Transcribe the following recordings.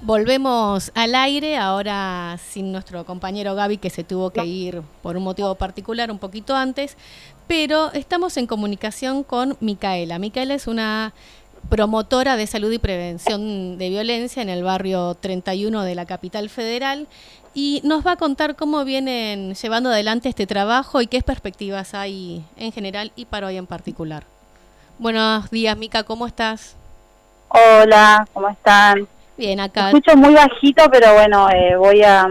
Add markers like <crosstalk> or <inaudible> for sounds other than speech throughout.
Volvemos al aire, ahora sin nuestro compañero Gaby que se tuvo que ir por un motivo particular un poquito antes, pero estamos en comunicación con Micaela. Micaela es una promotora de salud y prevención de violencia en el barrio 31 de la capital federal y nos va a contar cómo vienen llevando adelante este trabajo y qué perspectivas hay en general y para hoy en particular. Buenos días, Mica, ¿cómo estás? Hola, ¿cómo están? Bien, acá. escucho muy bajito, pero bueno, eh, voy a...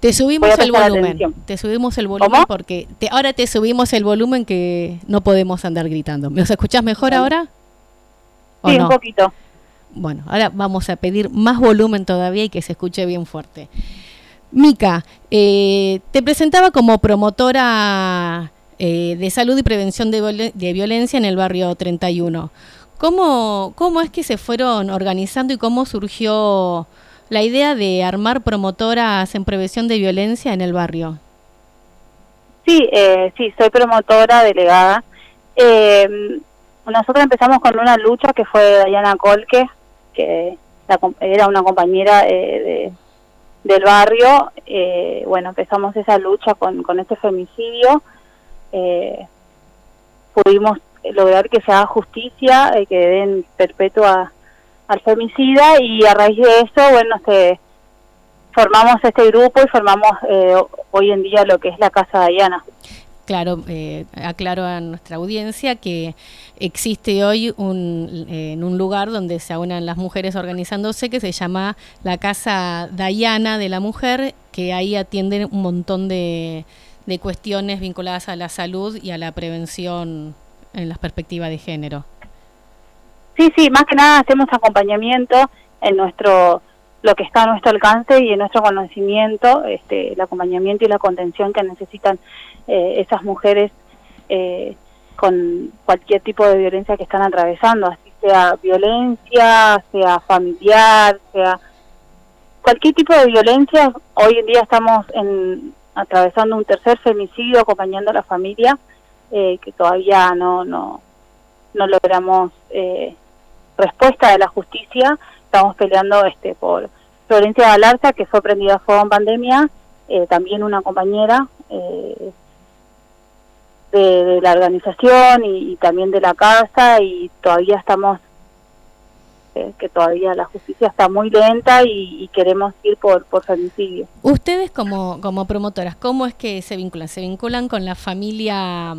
Te subimos el volumen. Te subimos el volumen porque te, ahora te subimos el volumen que no podemos andar gritando. ¿Me escuchás mejor ahora? Sí, un poquito. Bueno, ahora vamos a pedir más volumen todavía y que se escuche bien fuerte. Mica, eh, te presentaba como promotora eh, de salud y prevención de, de violencia en el barrio 31. ¿Cómo, ¿Cómo es que se fueron organizando y cómo surgió la idea de armar promotoras en prevención de violencia en el barrio? Sí, eh, sí, soy promotora delegada. Eh, nosotros empezamos con una lucha que fue Diana Colque, que era una compañera eh, del barrio. Eh, bueno, empezamos esa lucha con, con este femicidio. Eh, pudimos lograr que se haga justicia, y que den perpetua al femicida y a raíz de eso, bueno, se formamos este grupo y formamos eh, hoy en día lo que es la Casa Diana. Claro, eh, aclaro a nuestra audiencia que existe hoy un, en un lugar donde se unan las mujeres organizándose que se llama la Casa Diana de la Mujer, que ahí atienden un montón de, de cuestiones vinculadas a la salud y a la prevención en las perspectivas de género. Sí, sí, más que nada hacemos acompañamiento en nuestro lo que está a nuestro alcance y en nuestro conocimiento, este, el acompañamiento y la contención que necesitan eh, esas mujeres eh, con cualquier tipo de violencia que están atravesando, así sea violencia, sea familiar, sea cualquier tipo de violencia. Hoy en día estamos en, atravesando un tercer femicidio acompañando a la familia eh, que todavía no, no, no logramos eh, respuesta de la justicia. Estamos peleando este por Florencia Galarza, que fue prendida a fuego en pandemia, eh, también una compañera de, la organización y, también de la casa y todavía estamos que todavía la justicia está muy lenta y, queremos ir por, por femicidio. Ustedes como, como promotoras, ¿cómo es que se vinculan? ¿Se vinculan con la familia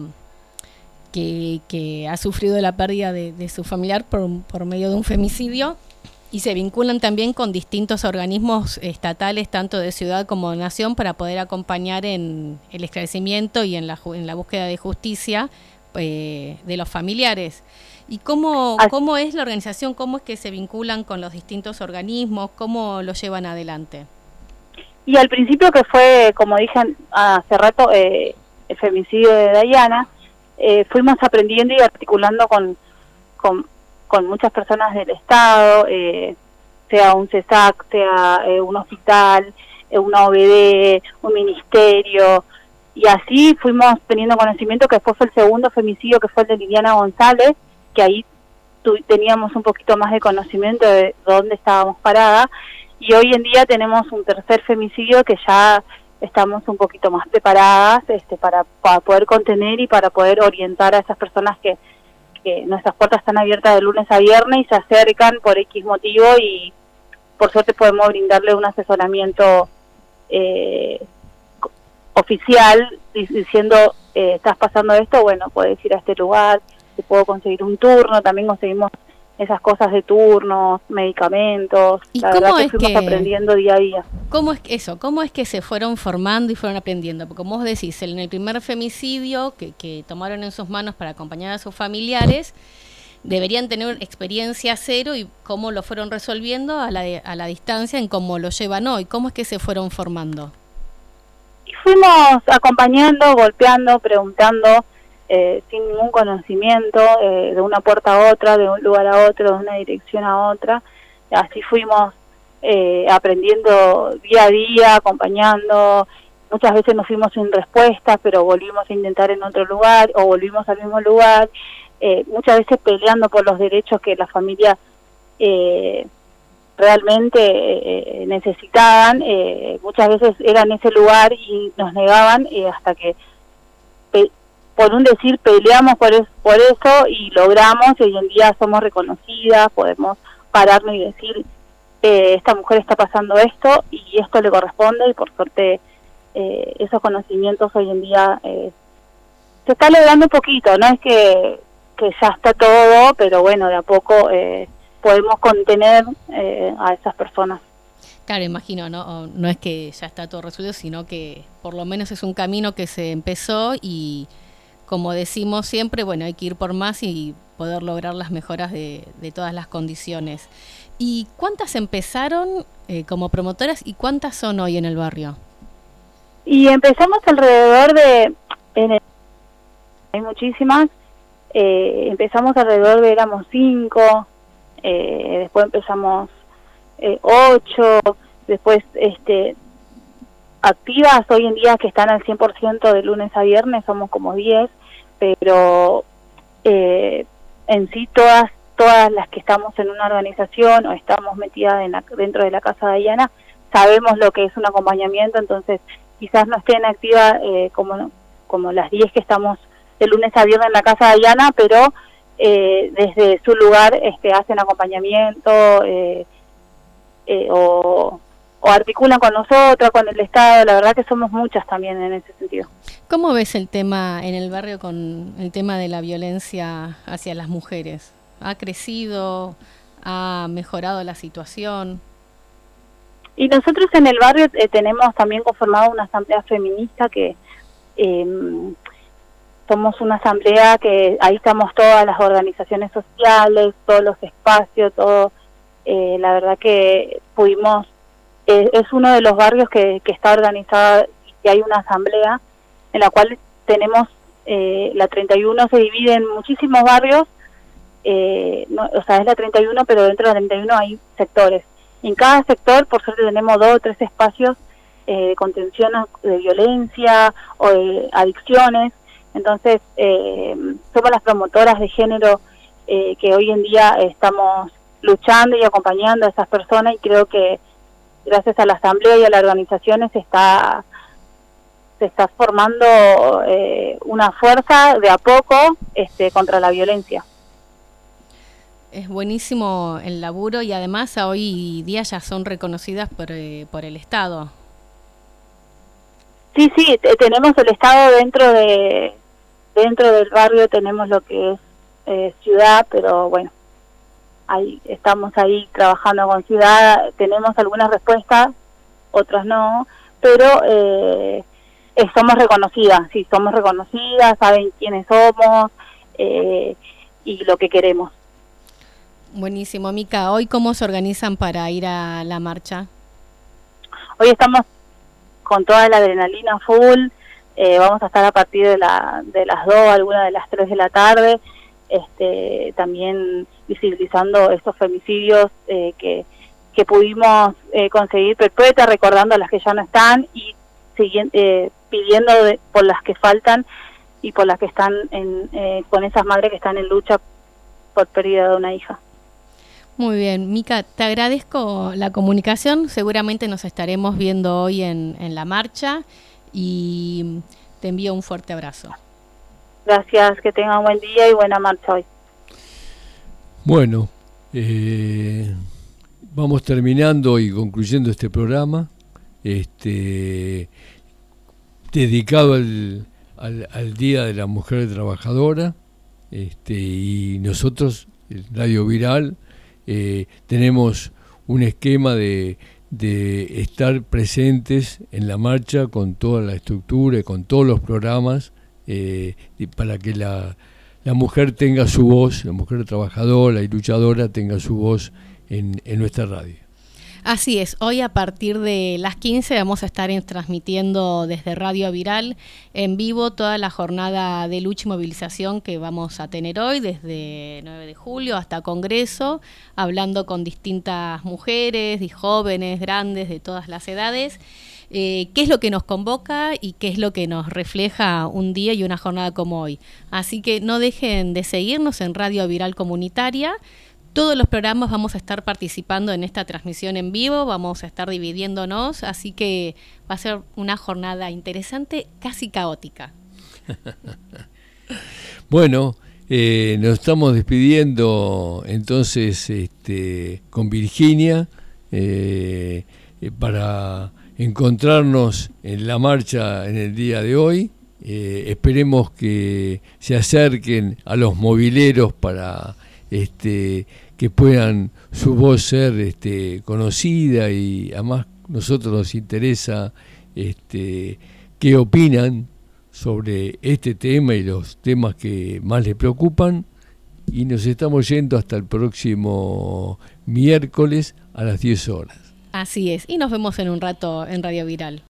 que, que ha sufrido la pérdida de, su familiar por, por medio de un femicidio? y se vinculan también con distintos organismos estatales, tanto de ciudad como de nación, para poder acompañar en el esclarecimiento y en la, en la búsqueda de justicia eh, de los familiares. ¿Y cómo, cómo es la organización? ¿Cómo es que se vinculan con los distintos organismos? ¿Cómo lo llevan adelante? Y al principio que fue, como dije hace rato, eh, el femicidio de Diana, eh, fuimos aprendiendo y articulando con, con, con muchas personas del Estado, eh, sea un CESAC, sea un hospital, una OBD, un ministerio, y así fuimos teniendo conocimiento que después fue el segundo femicidio que fue el de Liliana González, que ahí teníamos un poquito más de conocimiento de dónde estábamos paradas y hoy en día tenemos un tercer femicidio que ya estamos un poquito más preparadas este, para, poder contener y para poder orientar a esas personas que, que nuestras puertas están abiertas de lunes a viernes y se acercan por X motivo y por suerte podemos brindarle un asesoramiento eh, oficial diciendo eh, estás pasando esto, bueno, puedes ir a este lugar, puedo conseguir un turno, también conseguimos esas cosas de turnos, medicamentos, ¿Y la verdad que fuimos aprendiendo día a día. ¿Cómo es que eso? ¿Cómo es que se fueron formando y fueron aprendiendo? Porque como vos decís, en el primer femicidio que, que tomaron en sus manos para acompañar a sus familiares, deberían tener experiencia cero y cómo lo fueron resolviendo a la, a la distancia en cómo lo llevan hoy. ¿Cómo es que se fueron formando? Y fuimos acompañando, golpeando, preguntando, eh, sin ningún conocimiento, eh, de una puerta a otra, de un lugar a otro, de una dirección a otra. Así fuimos eh, aprendiendo día a día, acompañando. Muchas veces nos fuimos sin respuestas, pero volvimos a intentar en otro lugar o volvimos al mismo lugar. muchas veces peleando por los derechos que la familia realmente eh, necesitaban, muchas veces era en ese lugar y nos negaban hasta que por un decir peleamos por, por eso y logramos y hoy en día somos reconocidas, podemos pararnos y decir eh, esta mujer está pasando esto y esto le corresponde y por suerte eh, esos conocimientos hoy en día eh, se está logrando un poquito, no es que, que ya está todo, pero bueno, de a poco eh, podemos contener a esas personas. Claro, imagino, ¿no? no es que ya está todo resuelto, sino que por lo menos es un camino que se empezó y como decimos siempre, bueno, hay que ir por más y poder lograr las mejoras de, todas las condiciones. ¿Y cuántas empezaron eh, como promotoras y cuántas son hoy en el barrio? Y empezamos alrededor de, hay muchísimas, eh, empezamos alrededor de éramos cinco, eh, después empezamos ocho, después este activas hoy en día que están al 100% de lunes a viernes somos como 10, pero eh, en sí todas todas las que estamos en una organización o estamos metidas en dentro de la Casa de Diana sabemos lo que es un acompañamiento, entonces quizás no estén activas eh, como, como las 10 que estamos de lunes a viernes en la Casa de Diana, pero eh, desde su lugar este, hacen acompañamiento eh, o o articulan con nosotros, con el Estado, la verdad que somos muchas también en ese sentido. ¿Cómo ves el tema en el barrio con el tema de la violencia hacia las mujeres? ¿Ha crecido? ¿Ha mejorado la situación? Y nosotros en el barrio eh, tenemos también conformado una asamblea feminista que em, somos una asamblea que ahí estamos todas las organizaciones sociales, todos los espacios, todo. Eh, la verdad que pudimos es uno de los barrios que, está organizado y que hay una asamblea en la cual tenemos, eh, la 31 se divide en muchísimos barrios, eh, o sea, es la 31, pero dentro de la 31 hay sectores. En cada sector, por suerte, tenemos dos o tres espacios eh, de contención de violencia o de adicciones. Entonces, somos las promotoras de género que hoy en día estamos luchando y acompañando a esas personas y creo que gracias a la asamblea y a las organizaciones se está se está formando eh, una fuerza de a poco este, contra la violencia. Es buenísimo el laburo y además hoy día ya son reconocidas por, eh, por el Estado. Sí, sí, tenemos el Estado dentro de dentro del barrio, tenemos lo que es eh, ciudad, pero bueno, ahí estamos ahí trabajando con Ciudad, tenemos algunas respuestas, otras no, pero eh, somos reconocidas, sí, somos reconocidas, saben quiénes somos eh, y lo que queremos. Buenísimo, Mica. ¿Hoy cómo se organizan para ir a la marcha? Hoy estamos con toda la adrenalina full, eh, vamos a estar a partir de, la, de las 2, alguna de las 3 de la tarde, este, también visibilizando estos femicidios eh, que, que pudimos eh, conseguir perpetua, recordando a las que ya no están y eh, pidiendo por las que faltan y por las que están en, eh, con esas madres que están en lucha por pérdida de una hija. Muy bien, Mica, te agradezco la comunicación. Seguramente nos estaremos viendo hoy en, en la marcha y te envío un fuerte abrazo. Gracias, que tengan buen día y buena marcha hoy. Bueno, eh, vamos terminando y concluyendo este programa, este, dedicado al, al, Día de la Mujer Trabajadora, este, y nosotros, Radio Viral, eh, tenemos un esquema de, de estar presentes en la marcha con toda la estructura y con todos los programas eh, para que la, la, mujer tenga su voz, la mujer trabajadora y luchadora tenga su voz en, nuestra radio. Así es, hoy a partir de las 15 vamos a estar transmitiendo desde Radio Viral en vivo toda la jornada de lucha y movilización que vamos a tener hoy, desde 9 de julio hasta Congreso, hablando con distintas mujeres y jóvenes, grandes, de todas las edades. Eh, qué es lo que nos convoca y qué es lo que nos refleja un día y una jornada como hoy. Así que no dejen de seguirnos en Radio Viral Comunitaria todos los programas vamos a estar participando en esta transmisión en vivo, vamos a estar dividiéndonos, así que va a ser una jornada interesante, casi caótica. <laughs> bueno, eh, nos estamos despidiendo entonces este, con Virginia eh, eh, para encontrarnos en la marcha en el día de hoy. esperemos que se acerquen a los mobileros para este, que puedan su voz ser este, conocida y además nosotros nos interesa este, qué opinan sobre este tema y los temas que más les preocupan y nos estamos yendo hasta el próximo miércoles a las 10 horas. Así es, y nos vemos en un rato en Radio Viral.